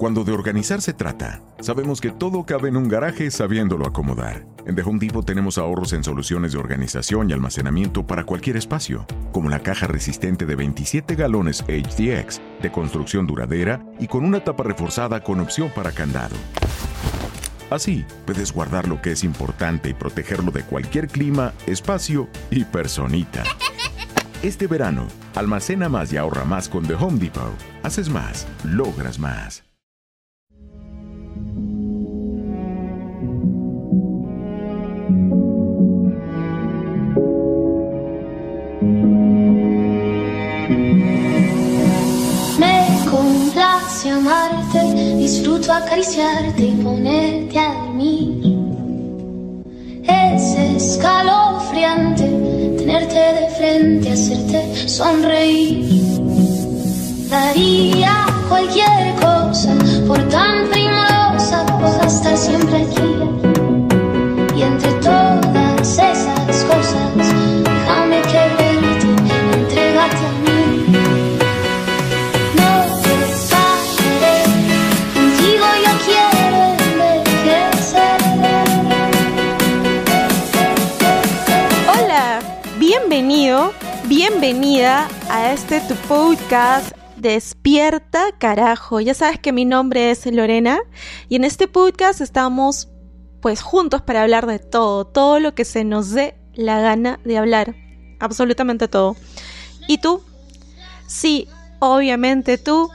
Cuando de organizar se trata, sabemos que todo cabe en un garaje sabiéndolo acomodar. En The Home Depot tenemos ahorros en soluciones de organización y almacenamiento para cualquier espacio, como la caja resistente de 27 galones HDX, de construcción duradera y con una tapa reforzada con opción para candado. Así, puedes guardar lo que es importante y protegerlo de cualquier clima, espacio y personita. Este verano, almacena más y ahorra más con The Home Depot. Haces más, logras más. Amarte, disfruto acariciarte y ponerte a dormir. Es escalofriante tenerte de frente, hacerte sonreír. Daría cualquier cosa por tan primorosa, por estar siempre aquí. Bienvenida a este tu podcast Despierta carajo. Ya sabes que mi nombre es Lorena y en este podcast estamos pues juntos para hablar de todo, todo lo que se nos dé la gana de hablar, absolutamente todo. ¿Y tú? Sí, obviamente tú,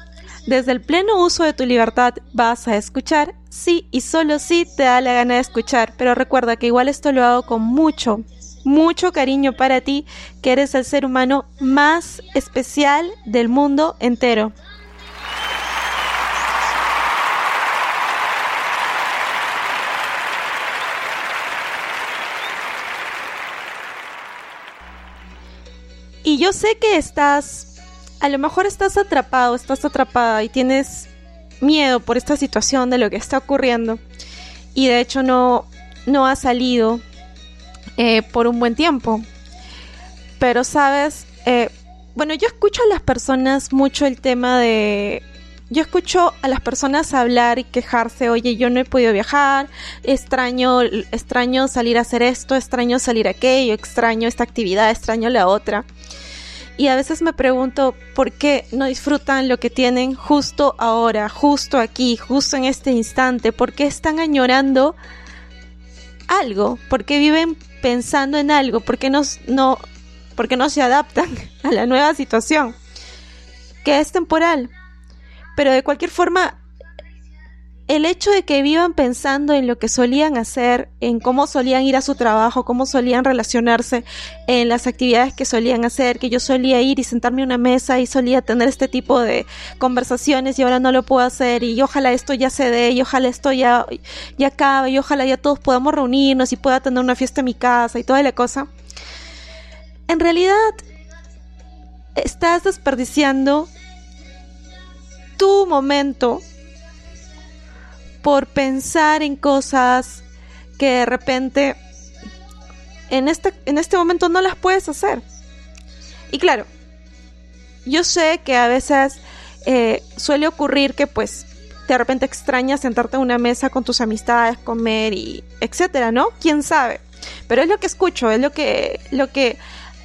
desde el pleno uso de tu libertad vas a escuchar, sí y solo sí te da la gana de escuchar, pero recuerda que igual esto lo hago con mucho, mucho cariño para ti, que eres el ser humano más especial del mundo entero. Y yo sé que estás, a lo mejor estás atrapado, estás atrapada y tienes miedo por esta situación de lo que está ocurriendo. Y de hecho no, no ha salido eh, por un buen tiempo. Pero, ¿sabes? Eh, bueno, yo escucho a las personas mucho el tema de... Yo escucho a las personas hablar y quejarse, oye, yo no he podido viajar, extraño, extraño salir a hacer esto, extraño salir a aquello, extraño esta actividad, extraño la otra. Y a veces me pregunto por qué no disfrutan lo que tienen justo ahora, justo aquí, justo en este instante, por qué están añorando algo, por qué viven pensando en algo, porque no, no, porque no se adaptan a la nueva situación, que es temporal. Pero de cualquier forma, el hecho de que vivan pensando en lo que solían hacer, en cómo solían ir a su trabajo, cómo solían relacionarse, en las actividades que solían hacer, que yo solía ir y sentarme a una mesa y solía tener este tipo de conversaciones y ahora no lo puedo hacer y ojalá esto ya se dé y ojalá esto ya, ya acabe y ojalá ya todos podamos reunirnos y pueda tener una fiesta en mi casa y toda la cosa. En realidad, estás desperdiciando tu momento por pensar en cosas que de repente en este, en este momento no las puedes hacer. Y claro, yo sé que a veces eh, suele ocurrir que pues de repente extrañas sentarte a una mesa con tus amistades, comer y etcétera, ¿no? ¿Quién sabe? Pero es lo que escucho, es lo que, lo que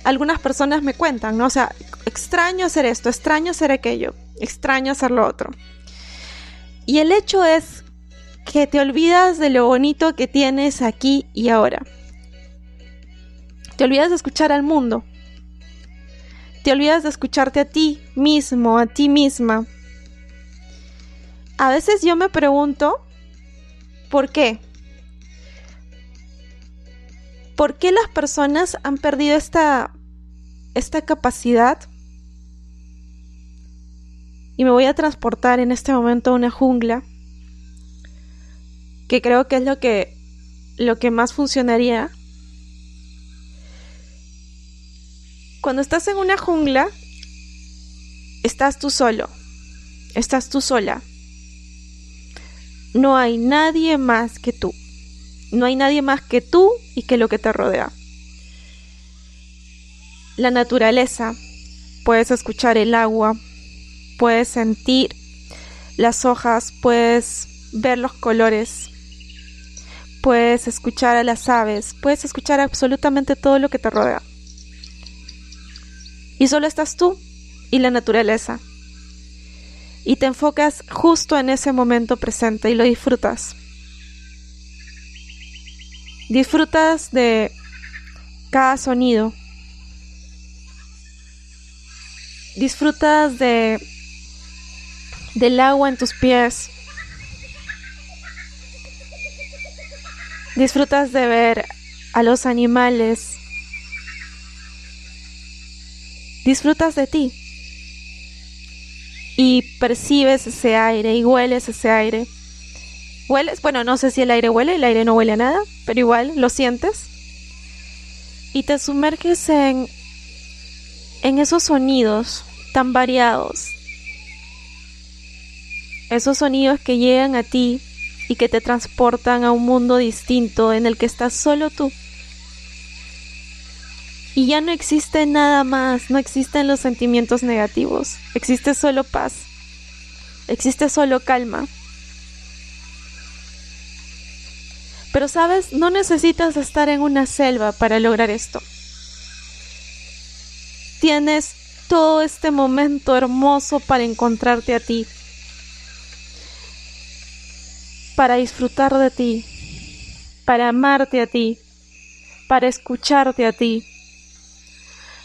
algunas personas me cuentan, ¿no? O sea, extraño hacer esto, extraño hacer aquello, extraño hacer lo otro. Y el hecho es que te olvidas de lo bonito que tienes aquí y ahora. Te olvidas de escuchar al mundo. Te olvidas de escucharte a ti mismo, a ti misma. A veces yo me pregunto, ¿por qué? ¿Por qué las personas han perdido esta, esta capacidad? Y me voy a transportar en este momento a una jungla que creo que es lo que, lo que más funcionaría. Cuando estás en una jungla, estás tú solo, estás tú sola. No hay nadie más que tú. No hay nadie más que tú y que lo que te rodea. La naturaleza, puedes escuchar el agua, puedes sentir las hojas, puedes ver los colores, puedes escuchar a las aves, puedes escuchar absolutamente todo lo que te rodea. Y solo estás tú y la naturaleza. Y te enfocas justo en ese momento presente y lo disfrutas. Disfrutas de cada sonido. Disfrutas de del agua en tus pies. Disfrutas de ver a los animales. Disfrutas de ti. Y percibes ese aire y hueles ese aire. Hueles, bueno, no sé si el aire huele, el aire no huele a nada, pero igual lo sientes. Y te sumerges en en esos sonidos tan variados. Esos sonidos que llegan a ti y que te transportan a un mundo distinto en el que estás solo tú. Y ya no existe nada más, no existen los sentimientos negativos, existe solo paz, existe solo calma. Pero sabes, no necesitas estar en una selva para lograr esto. Tienes todo este momento hermoso para encontrarte a ti, para disfrutar de ti, para amarte a ti, para escucharte a ti.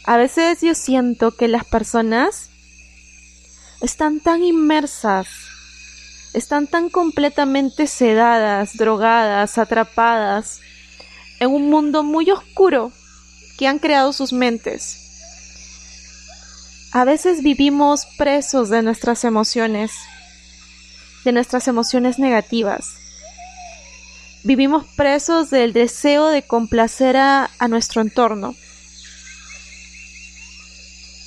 A veces yo siento que las personas están tan inmersas, están tan completamente sedadas, drogadas, atrapadas en un mundo muy oscuro que han creado sus mentes. A veces vivimos presos de nuestras emociones de nuestras emociones negativas. Vivimos presos del deseo de complacer a, nuestro entorno.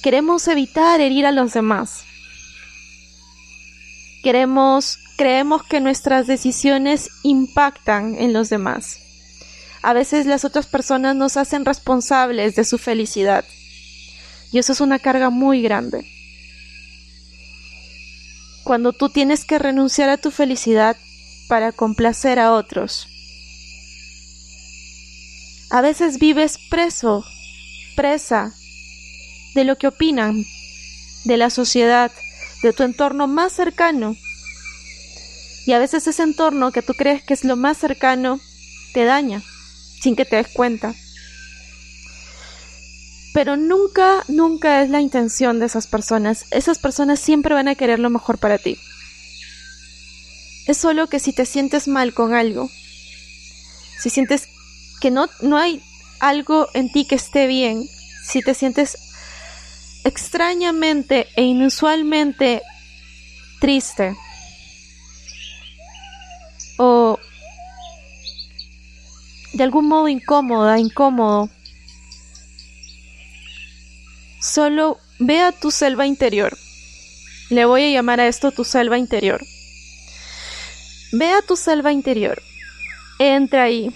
Queremos evitar herir a los demás. Queremos, creemos que nuestras decisiones impactan en los demás. A veces las otras personas nos hacen responsables de su felicidad. Y eso es una carga muy grande cuando tú tienes que renunciar a tu felicidad para complacer a otros. A veces vives preso, presa de lo que opinan, de la sociedad, de tu entorno más cercano. Y a veces ese entorno que tú crees que es lo más cercano te daña sin que te des cuenta. Pero nunca, nunca es la intención de esas personas. Esas personas siempre van a querer lo mejor para ti. Es solo que si te sientes mal con algo, si sientes que no, no hay algo en ti que esté bien, si te sientes extrañamente e inusualmente triste o de algún modo incómoda, incómodo, Solo ve a tu selva interior. Le voy a llamar a esto tu selva interior. Ve a tu selva interior. Entra ahí.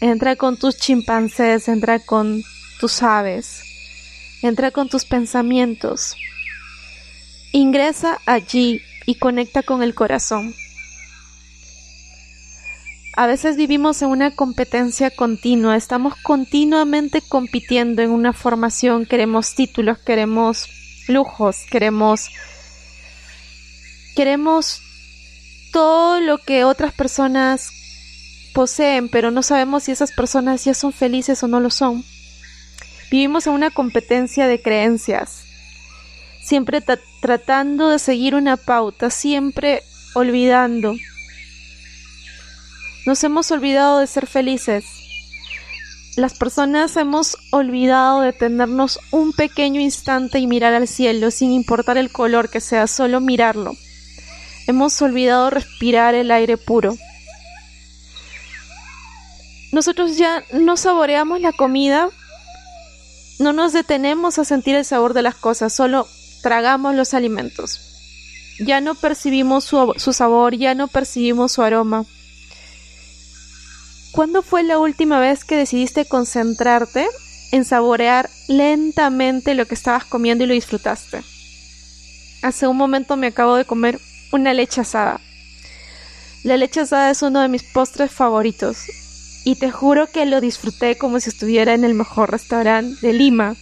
Entra con tus chimpancés, entra con tus aves, entra con tus pensamientos. Ingresa allí y conecta con el corazón. A veces vivimos en una competencia continua, estamos continuamente compitiendo en una formación, queremos títulos, queremos lujos, queremos queremos todo lo que otras personas poseen, pero no sabemos si esas personas ya son felices o no lo son. Vivimos en una competencia de creencias, siempre tratando de seguir una pauta, siempre olvidando nos hemos olvidado de ser felices. Las personas hemos olvidado de tenernos un pequeño instante y mirar al cielo sin importar el color que sea, solo mirarlo. Hemos olvidado respirar el aire puro. Nosotros ya no saboreamos la comida, no nos detenemos a sentir el sabor de las cosas, solo tragamos los alimentos. Ya no percibimos su, su sabor, ya no percibimos su aroma. ¿Cuándo fue la última vez que decidiste concentrarte en saborear lentamente lo que estabas comiendo y lo disfrutaste? Hace un momento me acabo de comer una leche asada. La leche asada es uno de mis postres favoritos y te juro que lo disfruté como si estuviera en el mejor restaurante de Lima.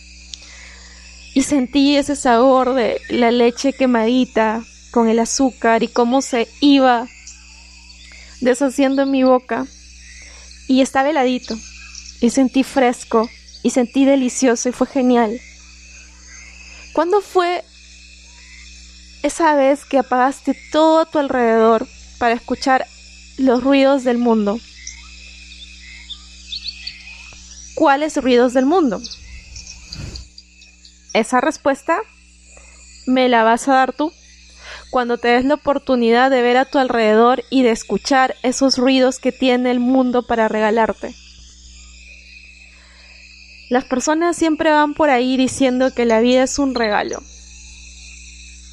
Y sentí ese sabor de la leche quemadita con el azúcar y cómo se iba deshaciendo en mi boca. Y estaba heladito. Y sentí fresco. Y sentí delicioso y fue genial. ¿Cuándo fue esa vez que apagaste todo a tu alrededor para escuchar los ruidos del mundo? ¿Cuáles ruidos del mundo? Esa respuesta me la vas a dar tú cuando te des la oportunidad de ver a tu alrededor y de escuchar esos ruidos que tiene el mundo para regalarte. Las personas siempre van por ahí diciendo que la vida es un regalo.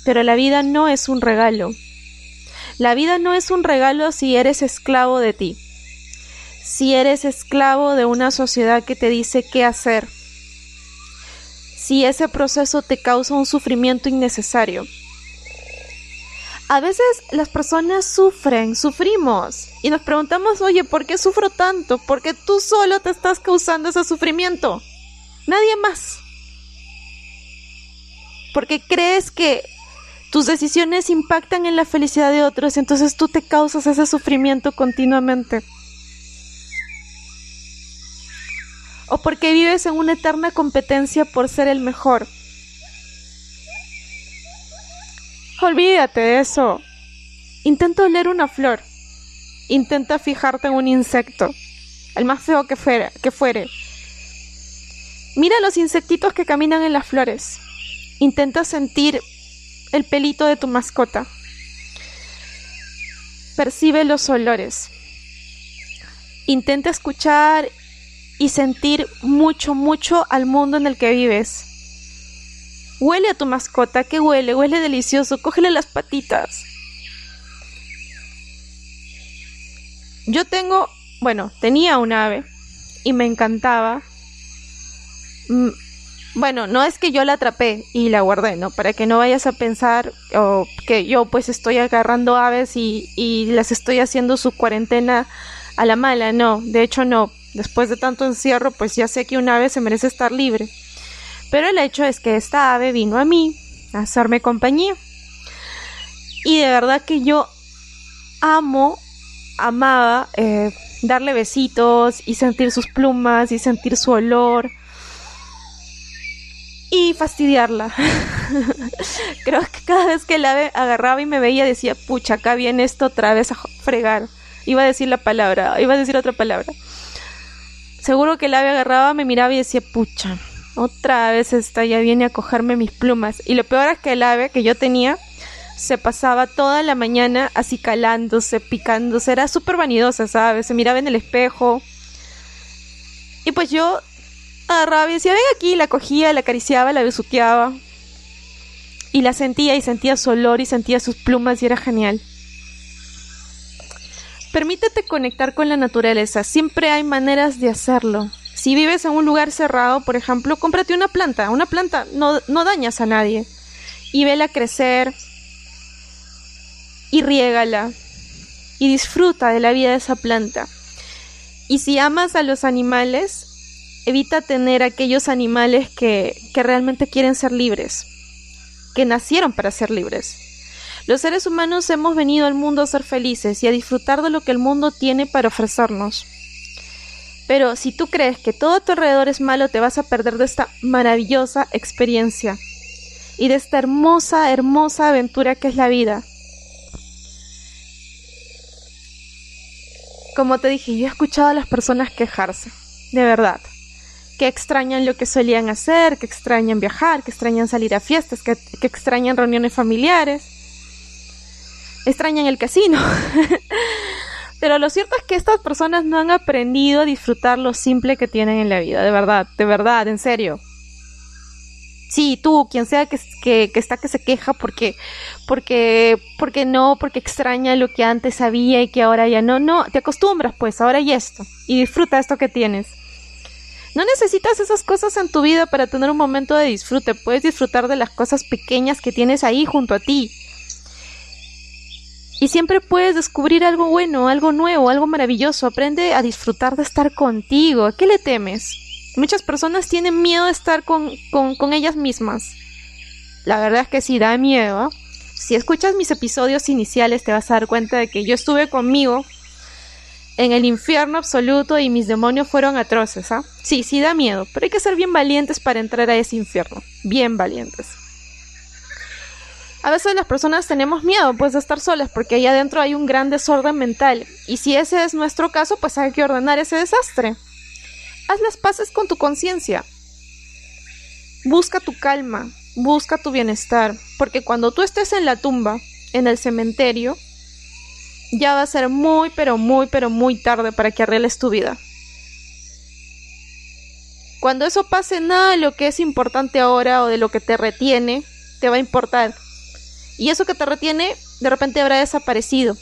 Pero la vida no es un regalo. La vida no es un regalo si eres esclavo de ti. Si eres esclavo de una sociedad que te dice qué hacer. Si ese proceso te causa un sufrimiento innecesario a veces las personas sufren, sufrimos y nos preguntamos, oye, ¿por qué sufro tanto? Porque tú solo te estás causando ese sufrimiento, nadie más. Porque crees que tus decisiones impactan en la felicidad de otros, y entonces tú te causas ese sufrimiento continuamente. O porque vives en una eterna competencia por ser el mejor Olvídate de eso. Intenta oler una flor. Intenta fijarte en un insecto, el más feo que, que fuere. Mira los insectitos que caminan en las flores. Intenta sentir el pelito de tu mascota. Percibe los olores. Intenta escuchar y sentir mucho, mucho al mundo en el que vives. Huele a tu mascota, que huele, huele delicioso, cógele las patitas. Yo tengo, bueno, tenía un ave y me encantaba. Mm, bueno, no es que yo la atrapé y la guardé, ¿no? Para que no vayas a pensar que yo pues estoy agarrando aves y, y las estoy haciendo su cuarentena a la mala, no, de hecho no. Después de tanto encierro, pues ya sé que un ave se merece estar libre. Pero el hecho es que esta ave vino a mí a hacerme compañía. Y de verdad que yo amo, amaba eh, darle besitos y sentir sus plumas y sentir su olor y fastidiarla. Creo que cada vez que el ave agarraba y me veía decía, pucha, acá viene esto otra vez a fregar. Iba a decir la palabra, iba a decir otra palabra. Seguro que el ave agarraba, me miraba y decía, pucha, otra vez esta ya viene a cogerme mis plumas. Y lo peor es que el ave que yo tenía se pasaba toda la mañana así calándose, picándose. Era súper vanidosa, ¿sabes? Se miraba en el espejo. Y pues yo agarraba y decía, ven aquí, la cogía, la acariciaba, la besuqueaba. Y la sentía y sentía su olor y sentía sus plumas y era genial. Permítete conectar con la naturaleza. Siempre hay maneras de hacerlo. Si vives en un lugar cerrado, por ejemplo, cómprate una planta. Una planta no, no dañas a nadie. Y vela crecer. Y riégala. Y disfruta de la vida de esa planta. Y si amas a los animales, evita tener aquellos animales que, que realmente quieren ser libres. Que nacieron para ser libres. Los seres humanos hemos venido al mundo a ser felices y a disfrutar de lo que el mundo tiene para ofrecernos. Pero si tú crees que todo a tu alrededor es malo, te vas a perder de esta maravillosa experiencia y de esta hermosa, hermosa aventura que es la vida. Como te dije, yo he escuchado a las personas quejarse, de verdad, que extrañan lo que solían hacer, que extrañan viajar, que extrañan salir a fiestas, que, extrañan reuniones familiares, extrañan el casino. Pero lo cierto es que estas personas no han aprendido a disfrutar lo simple que tienen en la vida, de verdad, de verdad, en serio. Sí, tú, quien sea que, que, está que se queja porque, porque, porque no, porque extraña lo que antes había y que ahora ya no, no, te acostumbras pues, ahora y esto, y disfruta esto que tienes. No necesitas esas cosas en tu vida para tener un momento de disfrute, puedes disfrutar de las cosas pequeñas que tienes ahí junto a ti Y siempre puedes descubrir algo bueno, algo nuevo, algo maravilloso. Aprende a disfrutar de estar contigo. ¿A qué le temes? Muchas personas tienen miedo de estar con, con, ellas mismas. La verdad es que sí da miedo. Si escuchas mis episodios iniciales te vas a dar cuenta de que yo estuve conmigo en el infierno absoluto y mis demonios fueron atroces, ¿ah? Sí, sí da miedo, pero hay que ser bien valientes para entrar a ese infierno. Bien valientes. A veces las personas tenemos miedo pues de estar solas porque ahí adentro hay un gran desorden mental y si ese es nuestro caso pues hay que ordenar ese desastre. Haz las paces con tu conciencia. Busca tu calma, busca tu bienestar, porque cuando tú estés en la tumba, en el cementerio, ya va a ser muy, pero muy, pero muy tarde para que arregles tu vida. Cuando eso pase, nada de lo que es importante ahora o de lo que te retiene te va a importar. Y eso que te retiene de repente habrá desaparecido.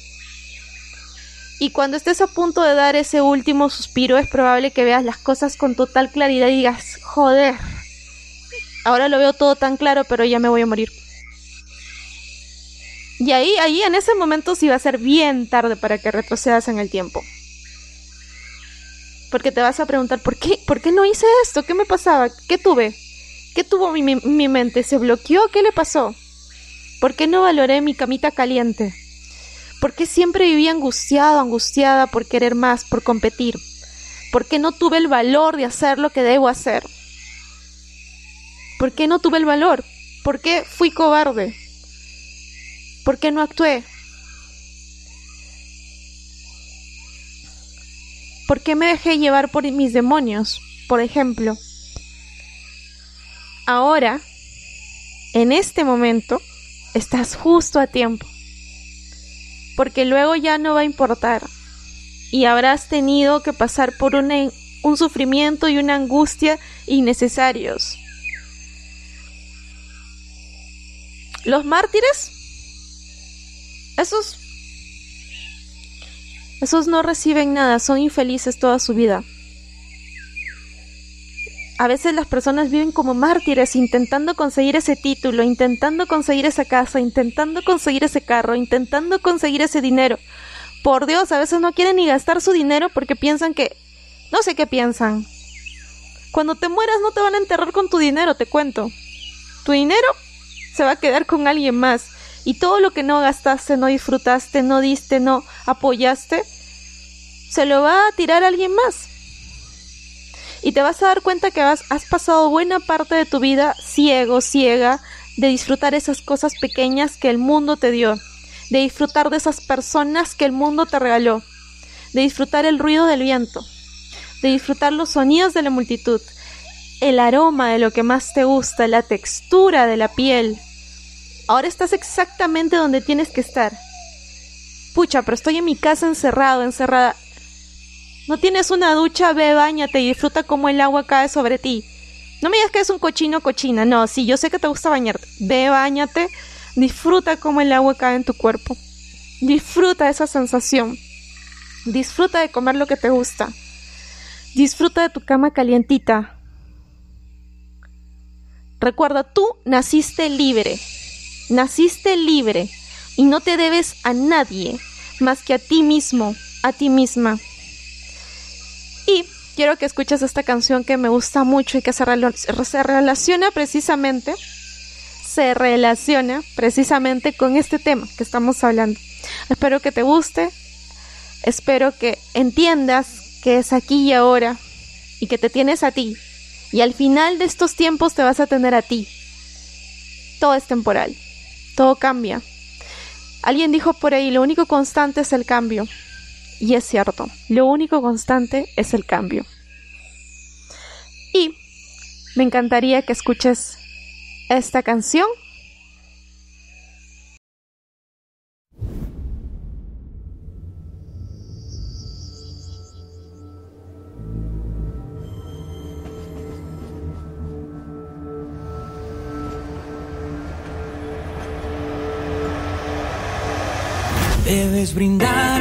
Y cuando estés a punto de dar ese último suspiro es probable que veas las cosas con total claridad y digas, joder, ahora lo veo todo tan claro, pero ya me voy a morir. Y ahí, ahí en ese momento sí va a ser bien tarde para que retrocedas en el tiempo. Porque te vas a preguntar, ¿por qué? ¿Por qué no hice esto? ¿Qué me pasaba? ¿Qué tuve? ¿Qué tuvo mi, mi mente? ¿Se bloqueó? ¿Qué le pasó? ¿Por qué no valoré mi camita caliente? ¿Por qué siempre vivía angustiado, angustiada por querer más, por competir? ¿Por qué no tuve el valor de hacer lo que debo hacer? ¿Por qué no tuve el valor? ¿Por qué fui cobarde? ¿Por qué no actué? ¿Por qué me dejé llevar por mis demonios? Por ejemplo, ahora, en este momento, estás justo a tiempo, porque luego ya no va a importar y habrás tenido que pasar por un sufrimiento y una angustia innecesarios. Los mártires, esos, esos no reciben nada, son infelices toda su vida a veces las personas viven como mártires intentando conseguir ese título, intentando conseguir esa casa, intentando conseguir ese carro, intentando conseguir ese dinero. Por Dios, a veces no quieren ni gastar su dinero porque piensan que... No sé qué piensan. Cuando te mueras no te van a enterrar con tu dinero, te cuento. Tu dinero se va a quedar con alguien más. Y todo lo que no gastaste, no disfrutaste, no diste, no apoyaste, se lo va a tirar alguien más y te vas a dar cuenta que has, pasado buena parte de tu vida ciego, ciega, de disfrutar esas cosas pequeñas que el mundo te dio, de disfrutar de esas personas que el mundo te regaló, de disfrutar el ruido del viento, de disfrutar los sonidos de la multitud, el aroma de lo que más te gusta, la textura de la piel. Ahora estás exactamente donde tienes que estar. Pucha, pero estoy en mi casa encerrado, encerrada. No tienes una ducha, ve, bañate y disfruta cómo el agua cae sobre ti. No me digas que es un cochino cochina, no, sí, yo sé que te gusta bañarte. Ve, bañate, disfruta cómo el agua cae en tu cuerpo. Disfruta esa sensación. Disfruta de comer lo que te gusta. Disfruta de tu cama calientita. Recuerda, tú naciste libre. Naciste libre y no te debes a nadie más que a ti mismo, a ti misma. Y quiero que escuches esta canción que me gusta mucho y que se, relaciona precisamente, se relaciona precisamente con este tema que estamos hablando. Espero que te guste, espero que entiendas que es aquí y ahora y que te tienes a ti. Y al final de estos tiempos te vas a tener a ti. Todo es temporal, todo cambia. Alguien dijo por ahí, lo único constante es el cambio. Y es cierto, lo único constante es el cambio. Y me encantaría que escuches esta canción Debes brindar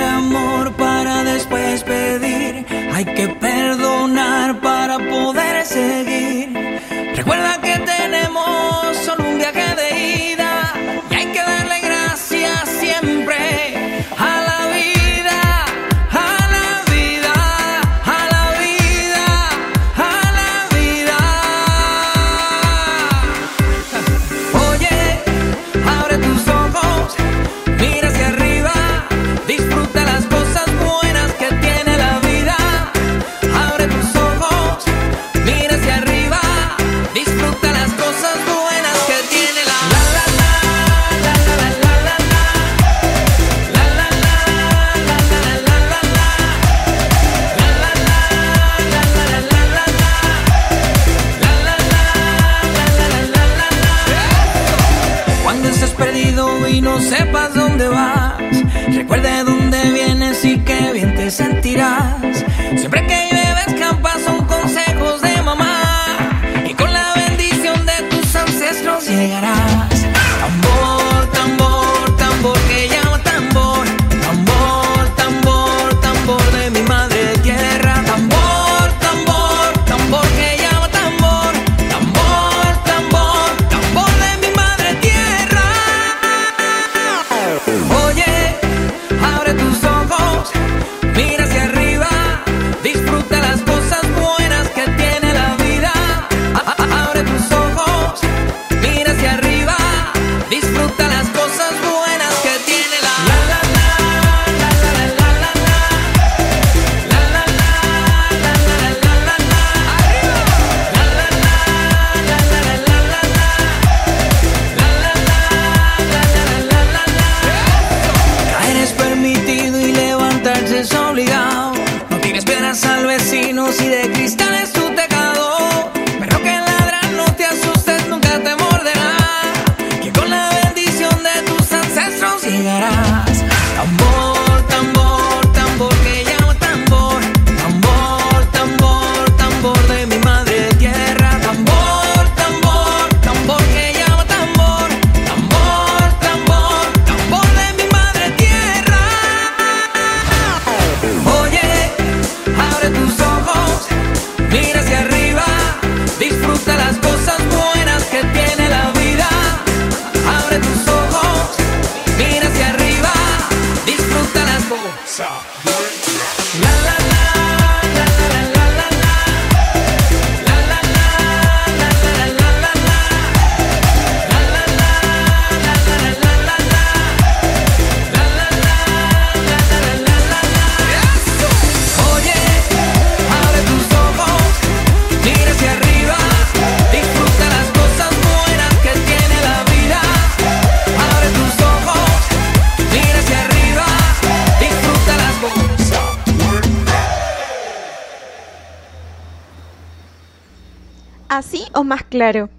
o más claro.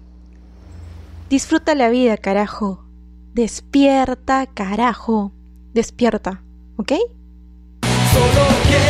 Disfruta la vida, carajo. Despierta, carajo. Despierta, ¿ok? Solo quiero.